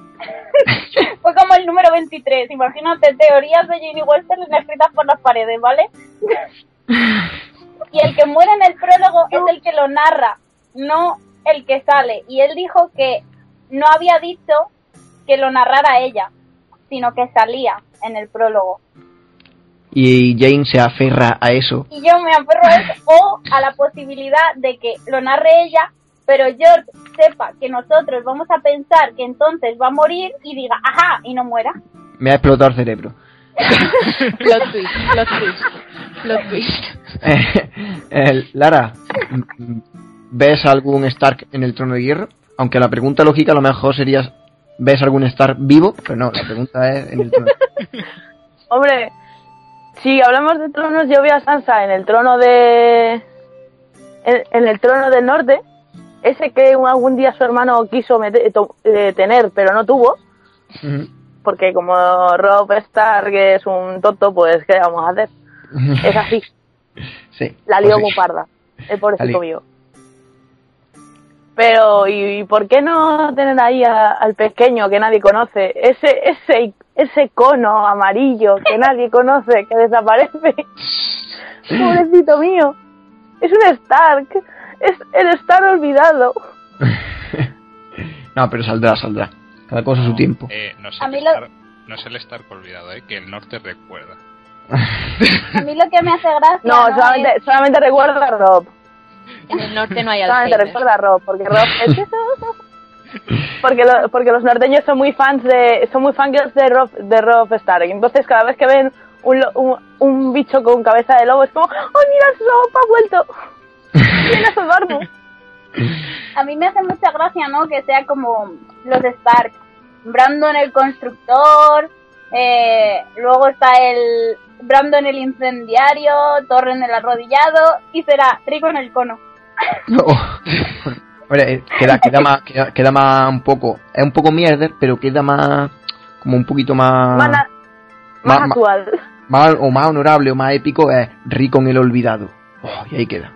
Fue como el número 23. Imagínate, teorías de Jane Westerling escritas por las paredes, ¿vale? y el que muere en el prólogo es el que lo narra, no el que sale. Y él dijo que no había dicho que lo narrara ella, sino que salía en el prólogo. Y Jane se aferra a eso. Y yo me aferro a eso, o a la posibilidad de que lo narre ella, pero George sepa que nosotros vamos a pensar que entonces va a morir y diga, ajá, y no muera. Me ha explotado el cerebro. Plot twist, plot twist, plot twist. Eh, eh, Lara, ¿ves algún Stark en el trono de hierro? Aunque la pregunta lógica a lo mejor sería ¿ves algún Stark vivo? Pero no, la pregunta es en el trono. Hombre, si hablamos de tronos, yo veo a Sansa en el trono de. En, en el trono del norte. Ese que algún día su hermano quiso mete- to- eh, tener, pero no tuvo. Porque como Rob Stark es un tonto, pues ¿qué vamos a hacer? Es así. Sí. La lió pues sí. parda. El pobrecito mío. Pero, ¿y, y por qué no tener ahí a- al pequeño que nadie conoce? Ese, ese, ese cono amarillo que nadie conoce, que desaparece. Pobrecito mío. Es un Stark. Es el Stark olvidado. No, pero saldrá, saldrá. Cada cosa a su tiempo. Eh, no, es A el mí lo- Stark, no es el Stark olvidado, eh, que el norte recuerda. A mí lo que me hace gracia. No, ¿no? solamente, es- solamente recuerda a Rob. En el norte no hay Solamente Alzheimer. recuerda a Rob, porque Rob es... porque, lo- porque los norteños son muy fans de son muy fangirls de Rob de Rob Stark entonces cada vez que ven un, lo- un, un bicho con cabeza de lobo es como ¡oh mira Rob ha vuelto! ¡Viene a salvarnos! A mí me hace mucha gracia, ¿no? Que sea como los Stark. Brandon el constructor, eh, luego está el Brandon el incendiario, Torren el arrodillado y será Rico en el cono. Oh. Hombre, eh, queda, queda más, queda, queda más un poco, es un poco mierder, pero queda más, como un poquito más, más, más ma- actual más, o más honorable o más épico, es rico en el olvidado. Oh, y ahí queda.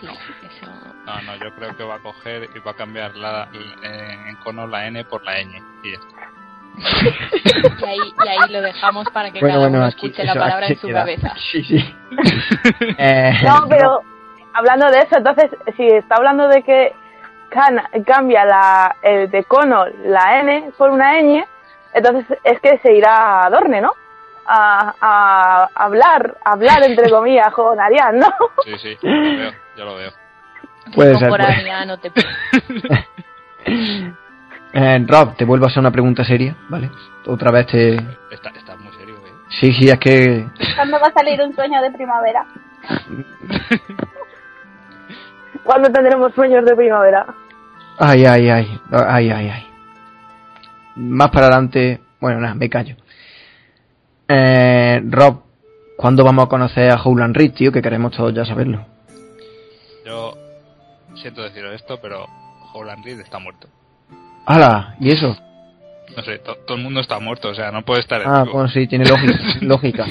Sí, eso. No, no, yo creo que va a coger y va a cambiar la, eh, en cono la N por la ñ. Y ya está. Y ahí, y ahí lo dejamos para que Bueno, cada bueno, uno aquí, escuche la palabra en su queda. cabeza. Sí, sí. Eh, no pero hablando de eso entonces si está hablando de que can- cambia la el de cono la N por una ñ entonces es que se irá a Dorne ¿no? a, a hablar hablar entre comillas con Arián ¿no? Sí, sí, veo, yo lo veo. Puede ser, puede. No te eh, Rob, te vuelvo a hacer una pregunta seria, ¿vale? Otra vez te... Está, está muy serio, eh. Sí, sí, es que... ¿Cuándo va a salir un sueño de primavera? ¿Cuándo tendremos sueños de primavera? Ay, ay, ay, ay, ay, ay. Más para adelante, bueno, nada, me callo. Eh, Rob, ¿cuándo vamos a conocer a Howland Reed, tío? Que queremos todos ya saberlo. Yo siento deciros esto, pero Howland Reed está muerto. ¡Hala! ¿Y eso? No sé, to- todo el mundo está muerto, o sea, no puede estar Ah, bueno, sí, tiene lógica. lógica.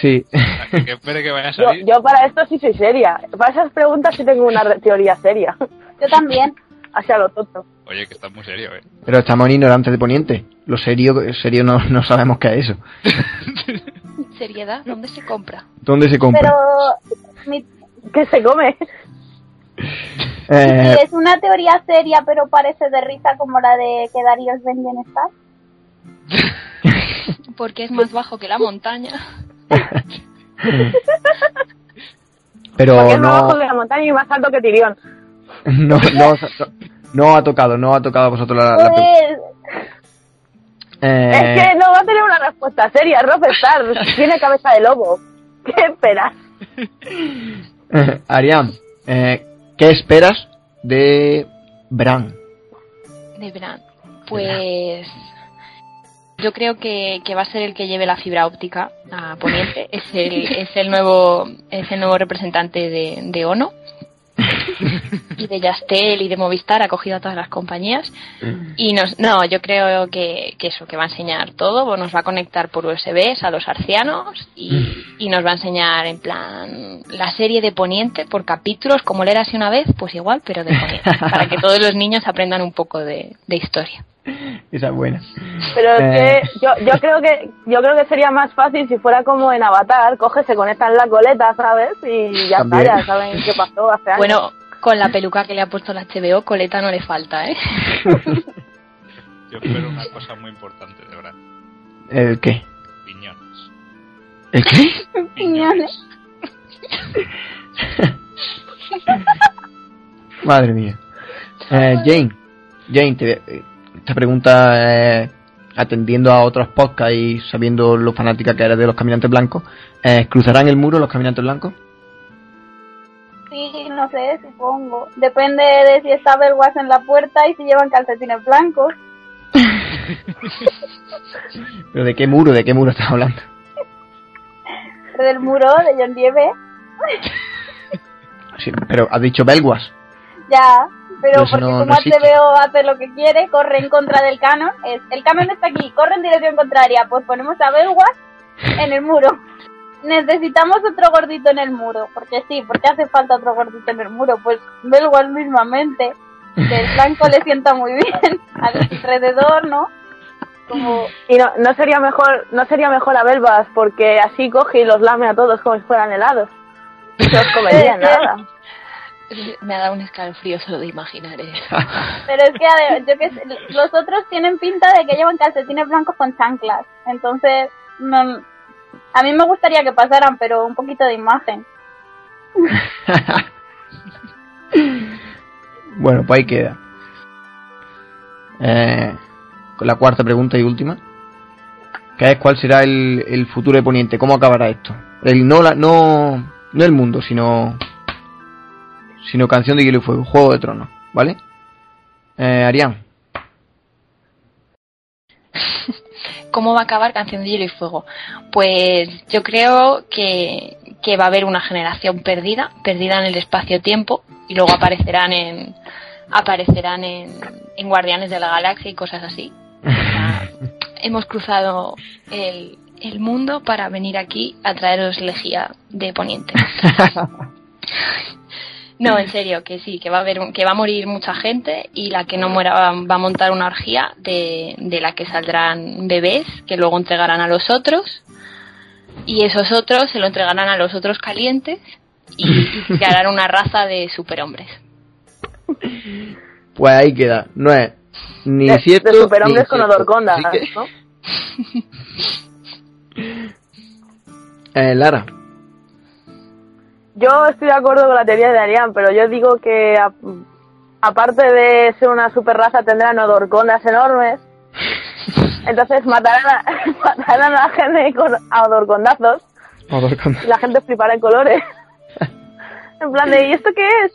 Sí. Que, que espere que vaya a Yo, salir. yo para esto sí soy seria. Para esas preguntas sí tengo una re- teoría seria. Yo también. Así a lo tonto. Oye, que está muy serio, eh. Pero estamos en ignorantes de Poniente. Lo serio, serio no, no sabemos qué es eso. Seriedad, ¿dónde se compra? ¿Dónde se compra? Pero mi- ¿Qué se come? Eh, es una teoría seria, pero parece de risa como la de que Darío es Ben Bienestar. Porque es más bajo que la montaña. pero Porque es más no, bajo de la montaña y más alto que Tirión. no, no, no ha tocado, no ha tocado a vosotros la, la. Pues, Eh, Es que no va a tener una respuesta seria. Robert Star tiene cabeza de lobo. ¿Qué esperas? Arián, eh, ¿qué esperas de Bran? De Bran. Pues yo creo que, que va a ser el que lleve la fibra óptica a Poniente. Es el, es el nuevo es el nuevo representante de, de ONO y de Yastel y de Movistar. Ha cogido a todas las compañías y nos no yo creo que, que eso que va a enseñar todo. pues Nos va a conectar por USBs a los arcianos y, y nos va a enseñar en plan la serie de Poniente por capítulos como leer así una vez, pues igual, pero de Poniente para que todos los niños aprendan un poco de, de historia. Esa es buena. Pero es Eh. que yo, yo creo que yo creo que sería más fácil si fuera como en Avatar, coge, se conectan la coleta, ¿sabes? Y ya También. está, ya saben qué pasó hace años. Bueno, con la peluca que le ha puesto la HBO, coleta no le falta, ¿eh? Yo espero una cosa muy importante de Bran. ¿El qué? Piñones. ¿El qué? Piñones. Madre mía. Eh, Jane, Jane, te- esta pregunta eh, atendiendo a otros podcasts y sabiendo lo fanática que eres de los caminantes blancos, eh, ¿cruzarán el muro los caminantes blancos? Sí, no sé, supongo. Depende de si está Belwas en la puerta y si llevan calcetines blancos. ¿Pero de qué muro? ¿De qué muro estás hablando? Del muro de John Nieve. Sí, pero has dicho Belguas. Ya, pero Pero eso porque no- como no. HBO hace lo que quiere, corre en contra del canon. Es, el canon está aquí, corre en dirección contraria. Pues ponemos a Belwas en el muro. Necesitamos otro gordito en el muro. Porque sí, porque hace falta otro gordito en el muro. Pues Belwas mismamente. Que el blanco le sienta muy bien alrededor, ¿no? Como Y no, no sería mejor no sería mejor a Belvas porque así coge y los lame a todos como si fueran helados. No os comería nada. Me ha dado un escalofrío solo de imaginar eso. Pero es que ade- yo que sé, los otros tienen pinta de que llevan calcetines blancos con chanclas. Entonces, no, a mí me gustaría que pasaran, pero un poquito de imagen. Bueno, pues ahí queda. Eh, con la cuarta pregunta y última. Que es cuál será el, el futuro de Poniente, cómo acabará esto. El no la, no, no el mundo, sino sino canción de hielo y fuego, juego de tronos, ¿vale? Eh, Arián, ¿Cómo va a acabar Canción de Hielo y Fuego? Pues yo creo que, que va a haber una generación perdida, perdida en el espacio-tiempo, y luego aparecerán en aparecerán en, en Guardianes de la Galaxia y cosas así. Hemos cruzado el, el mundo para venir aquí a traeros lejía de Poniente. No, en serio, que sí, que va a haber un- que va a morir mucha gente y la que no muera va, va a montar una orgía de, de la que saldrán bebés que luego entregarán a los otros y esos otros se lo entregarán a los otros calientes y, y crearán una raza de superhombres. pues ahí queda. No es ni De, cierto. de superhombres ni con odorconda, que, ¿no? eh, Lara, Yo estoy de acuerdo con la teoría de Arián, pero yo digo que a- aparte de ser una super raza tendrán odorcondas enormes. Entonces matarán a, matarán a la gente con a odorcondazos odorconda. y la gente flipará en colores. en plan de, ¿y esto qué es?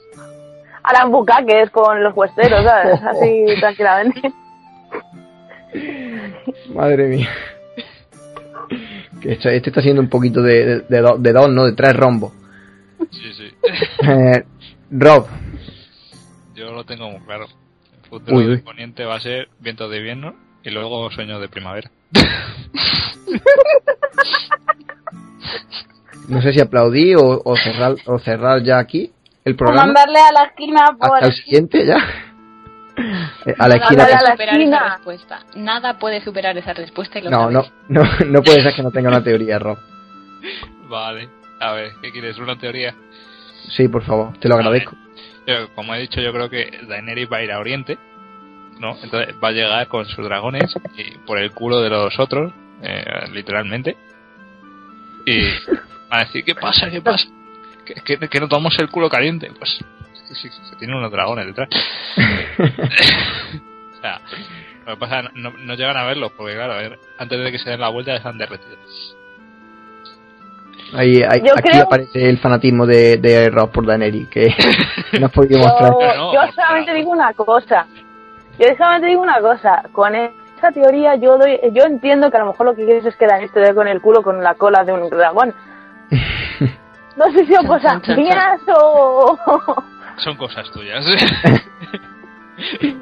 harán bucaques con los huesteros, ¿sabes? Así tranquilamente. Madre mía. Este está haciendo un poquito de, de, de do- de dos, ¿no? De tres rombos. Sí, sí. Eh, Rob, Yo lo tengo muy claro. El futuro Uy, del poniente va a ser viento de invierno y luego sueño de primavera. no sé si aplaudí o, o cerrar, o cerrar ya aquí el O programa. mandarle a la esquina por... Hasta el siguiente ya. Eh, a la esquina. puede a la superar esa respuesta. Nada puede superar esa respuesta y lo No, no, no, no puede ser que no tenga una teoría, Rob. Vale. A ver, ¿qué quieres? ¿Una teoría? Sí, por favor, te lo agradezco. Yo, como he dicho, yo creo que Daenerys va a ir a Oriente, ¿no? Entonces va a llegar con sus dragones y por el culo de los otros, eh, literalmente. Y va a decir, ¿qué pasa? ¿Qué pasa? Que, que, que no tomamos el culo caliente. Pues, sí, sí, se tienen unos dragones detrás. o sea, lo que pasa no, no llegan a verlos, porque claro, a ver, antes de que se den la vuelta ya están derretidos. Ahí, ahí- Yo aquí creo- aparece el fanatismo de, de Rob por Daenerys, que no has podido mostrar. Yo, solamente digo una cosa. Yo solamente digo una cosa. Con esa teoría yo doy, yo entiendo que a lo mejor lo que quieres es que Daenerys te dé con el culo con la cola de un dragón. No sé si son cosas mías o... Son cosas tuyas.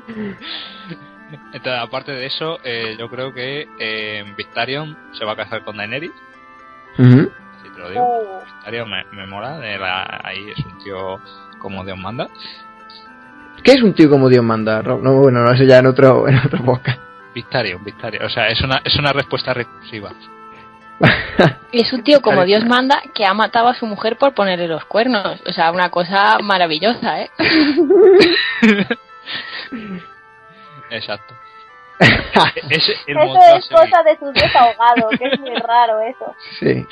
Entonces, aparte de eso, eh, yo creo que eh, Victarion se va a casar con Daenerys. Te lo digo. Me, me mola. de la- ahí es un tío como Dios manda. ¿Qué es un tío como Dios manda, Rob? No, bueno, no, eso ya en otro, en otro podcast. Victarion, Victarion. O sea, es una, es una respuesta recursiva. Es un tío como. Dios manda que ha matado a su mujer por ponerle los cuernos. O sea, una cosa maravillosa, ¿eh? Exacto. Es el Eso modo a es cosa de sus desahogado, que es muy raro eso. Sí.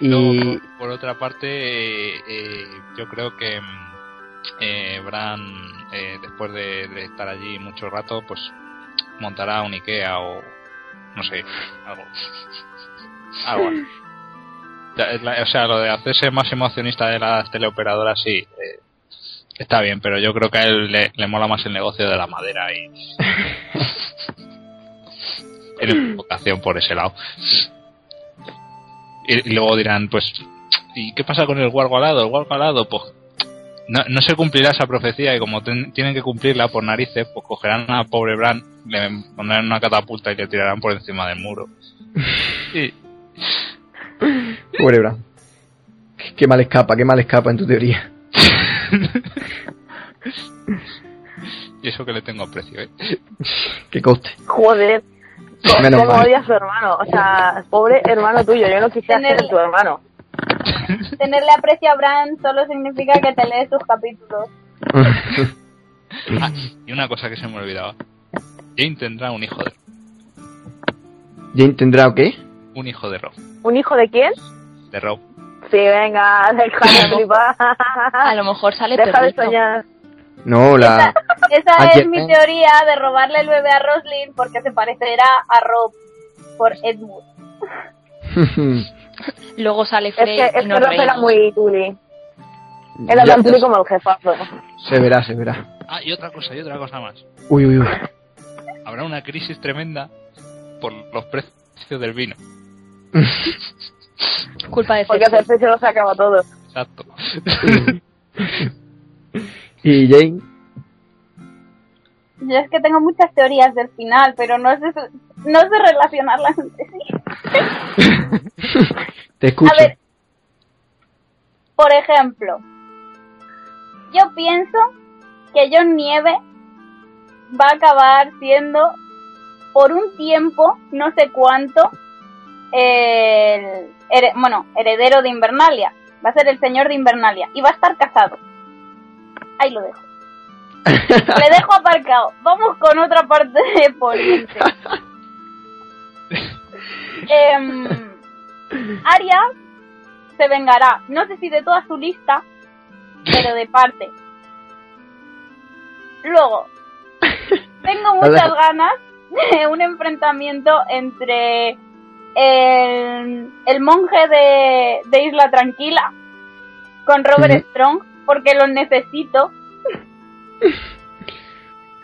Y por, por otra parte, eh, eh, yo creo que mm, eh, Bran, eh, después de, de estar allí mucho rato, pues montará un Ikea o no sé, algo. algo así. O sea, lo de hacerse máximo accionista de las teleoperadoras, sí, eh, está bien, pero yo creo que a él le, le mola más el negocio de la madera y. Tiene vocación por ese lado. Y, y luego dirán, pues, ¿y qué pasa con el guargo alado? El guargo alado, pues, no, no se cumplirá esa profecía y como ten- tienen que cumplirla por narices, pues cogerán a pobre Bran, le pondrán una catapulta y le tirarán por encima del muro. Y, pobre Bran. Qué- Qué mal escapa, qué mal escapa en tu teoría. y eso que le tengo aprecio, ¿eh? Que coste. joder. Menos Cómo mal. odias a su hermano. O sea, pobre hermano tuyo. Yo no quisiera Tener- ser tu hermano. Tenerle aprecio a Bran solo significa que te lees sus capítulos. Ah, y una cosa que se me olvidaba. Jane tendrá un hijo de ¿Jane tendrá o qué? un hijo de Rob. ¿Un hijo de quién? De Rob. Sí, venga, deja de flipar. A lo mejor sale Deja de perrito. soñar. No, la. Esa es mi teoría de robarle el bebé a Roslyn porque se parecerá a Rob por Edmund. Luego sale Es Frey que, es y que nos Rob era muy tuli. Era tan tuli como el jefazo. Se verá, se verá. Ah, y otra cosa, y otra cosa más. Uy, uy, uy. Habrá una crisis tremenda por los precios del vino. Culpa de Porque. Cersei se lo sacaba todo. Exacto. ¿Y Jane? Yo es que tengo muchas teorías del final, pero no sé, no sé relacionarlas entre sí. Te escucho. A ver, por ejemplo, yo pienso que John Nieve va a acabar siendo, por un tiempo, no sé cuánto, el bueno, heredero de Invernalia. Va a ser el señor de Invernalia y va a estar casado. Ahí lo dejo. Le dejo aparcado. Vamos con otra parte de Poniente. Em, Arya se vengará, no sé si de toda su lista, pero de parte. Luego, tengo muchas ganas de un enfrentamiento entre el, el monje de, de Isla Tranquila con Robert. Strong, porque lo necesito.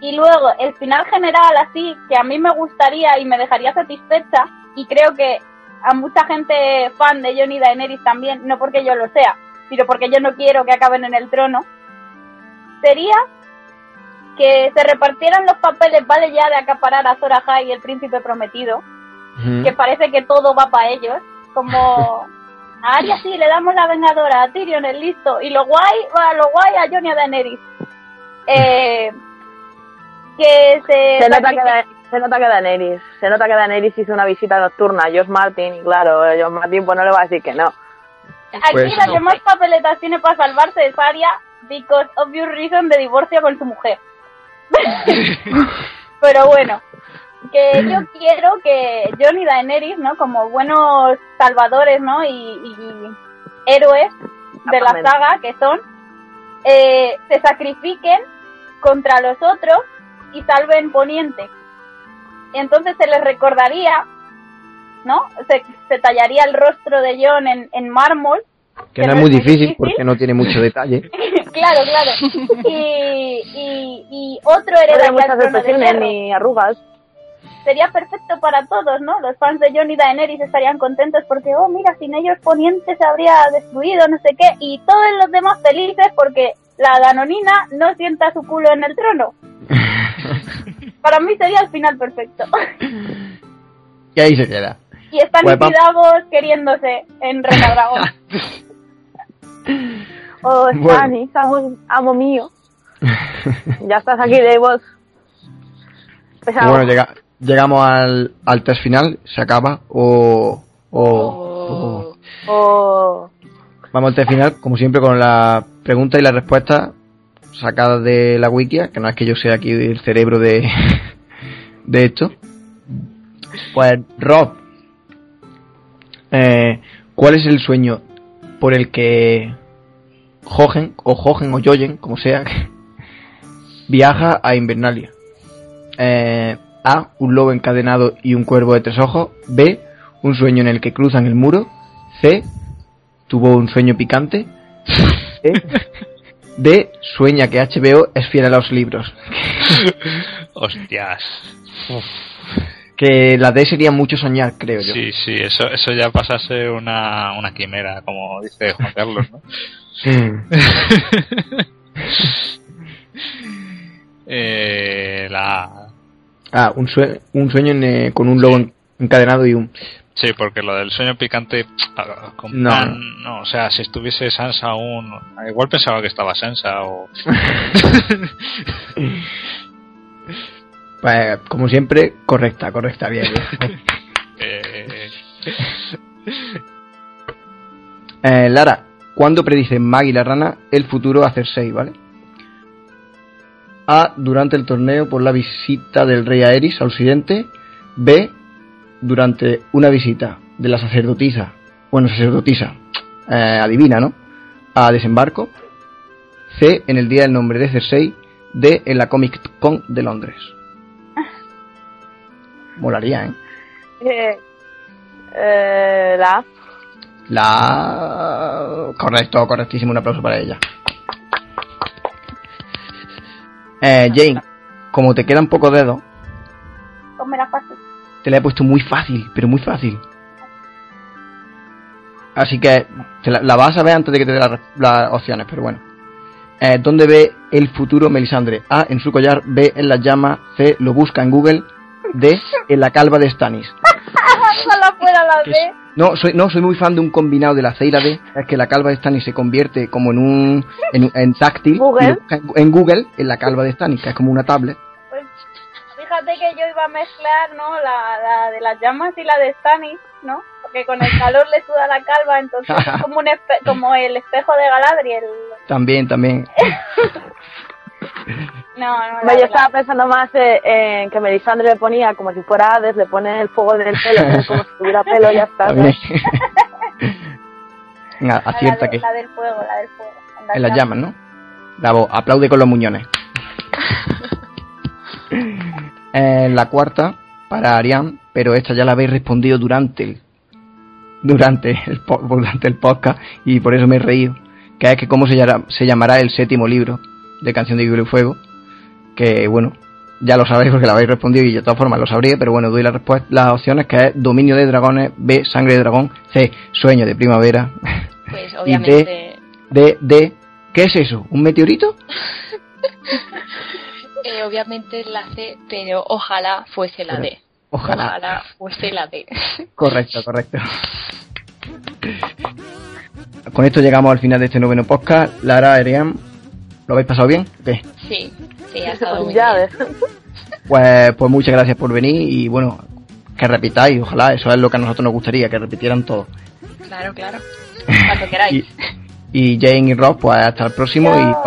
Y luego el final general así, que a mí me gustaría y me dejaría satisfecha, y creo que a mucha gente fan de Johnny Daenerys también, no porque yo lo sea, sino porque yo no quiero que acaben en el trono, sería que se repartieran los papeles, vale ya de acaparar a Zora High y el príncipe prometido, que parece que todo va para ellos, como a Arya sí le damos la vengadora, a Tyrion el listo, y lo guay, va, lo guay a Johnny a Daenerys. Eh, que se, Se nota que, Da- se nota que Daenerys, se nota que Daenerys hizo una visita nocturna a Josh Martin y claro, Josh Martin pues no le va a decir que no. Aquí Pues la no. que más papeletas tiene para salvarse es Arya, because obvious reason de divorcio con su mujer. Pero bueno, que yo quiero que Jon y Daenerys, ¿no? Como buenos salvadores, ¿no? Y, y héroes de la saga que son, eh, se sacrifiquen contra los otros y salven Poniente. Entonces se les recordaría, ¿no? Se, se tallaría el rostro de Jon en, en mármol Que no es muy difícil porque no tiene mucho detalle. claro, claro. Y, y, y otro No heredaría hay el muchas trono de expresiones hierro. ni arrugas. Sería perfecto para todos, ¿no? Los fans de Jon y Daenerys estarían contentos porque, oh, mira, sin ellos Poniente se habría destruido, no sé qué. Y todos los demás felices porque la danonina no sienta su culo en el trono. para mí sería el final perfecto. Y ahí se queda. y están Davos queriéndose en Renadragón. Oh, Bueno. Stannis, amo, amo mío. ya estás aquí, Davos. Bueno, llega- llegamos al, al test final, se acaba o... o- o- Oh, Vamos al test final, como siempre, con la pregunta y la respuesta sacadas de la wikia, que no es que yo sea aquí el cerebro de, de esto. Pues, Rob, eh, ¿cuál es el sueño por el que Jogen, o Jogen, o Jojen, como sea, viaja a Invernalia? Eh, A, un lobo encadenado y un cuervo de tres ojos. B, un sueño en el que cruzan el muro. C, tuvo un sueño picante. D, D, sueña que HBO es fiel a los libros. Hostias. Uf. Que la D sería mucho soñar, creo yo. Sí, sí, eso, eso ya pasa a ser una, una quimera, como dice Juan Carlos, ¿no? eh, la... Ah, un, sue- un sueño en, eh, con un lobo en- encadenado y un... Sí, porque lo del sueño picante, ah, con No. no, o sea, si estuviese Sansa aún, igual pensaba que estaba Sansa o... Pues, como siempre, correcta, correcta, bien. bien. eh, Eh, Lara, ¿cuándo predice Maggie la rana el futuro a Cersei, vale? A. Durante el torneo por la visita del rey Aerys a Occidente. B. Durante una visita de la sacerdotisa, bueno, sacerdotisa, eh, adivina, ¿no? A desembarco. C. En el día del nombre de Cersei. D. En la Comic Con de Londres. Molaría, ¿eh? eh, eh, la. La... Correcto, correctísimo, un aplauso para ella. Eh, Jane, como te quedan pocos dedos, Ponme la fácil. te la he puesto muy fácil, pero muy fácil. Así que te la, la vas a ver antes de que te dé las opciones, pero bueno. Eh, ¿Dónde ve el futuro Melisandre? A. En su collar. B. En las llamas. C. Lo busca en Google. D. En la calva de Stannis. Ojalá fuera la es- No, soy, no, soy muy fan de un combinado de la C y la D. Es que la calva de Stannis se convierte como en un. en, en táctil. Google. En, Google, en la calva de Stannis, que es como una tablet. Pues, fíjate que yo iba a mezclar, ¿no? La, la de las llamas y la de Stannis, ¿no? Porque con el calor le suda la calva, entonces es como, un espe- como el espejo de Galadriel. También, también. No, no, la Hombre, yo estaba pensando más eh, en que Melisandre le ponía como si fuera Hades, le pone el fuego del pelo, ¿no? como si tuviera pelo y ya está. ¿no? La, acierta de- que. la del fuego, la del fuego. En las llamas, ¿no? Bravo, aplaude con los muñones. En la cuarta, para Arián, pero esta ya la habéis respondido durante el durante el, po- durante el podcast y por eso me he reído. Que es que cómo se llamará, se llamará el séptimo libro. de Canción de Hielo y Fuego, que bueno, ya lo sabéis porque lo habéis respondido y de todas formas lo sabría, pero bueno, doy la respuesta, las opciones que es Dominio de Dragones, B, Sangre de Dragón, C, Sueño de Primavera, Pues y obviamente. D, D, D, ¿qué es eso? ¿Un meteorito? eh, obviamente la C, pero ojalá fuese la D. Ojalá. fuese la D. Correcto, correcto. Con esto llegamos al final de este noveno podcast. Lara, Eriam, ¿lo habéis pasado bien? ¿Qué? Sí, sí, ha estado muy Ya bien. ves. Pues, pues muchas gracias por venir y bueno, que repitáis, ojalá, eso es lo que a nosotros nos gustaría, que repitieran todo. Claro, claro. Cuando queráis. Y Jane y Rob, pues hasta el próximo y Yo-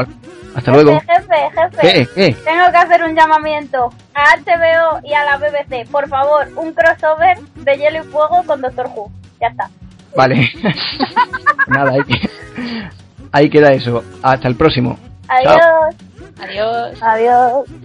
hasta luego. Jefe, jefe, ¿Qué? ¿Qué? Tengo que hacer un llamamiento a HBO y a la BBC. Por favor, un crossover de Hielo y Fuego con Doctor Who. Ya está. Vale. Nada, ahí, ahí queda eso. Hasta el próximo. Adiós. Adiós. Adiós.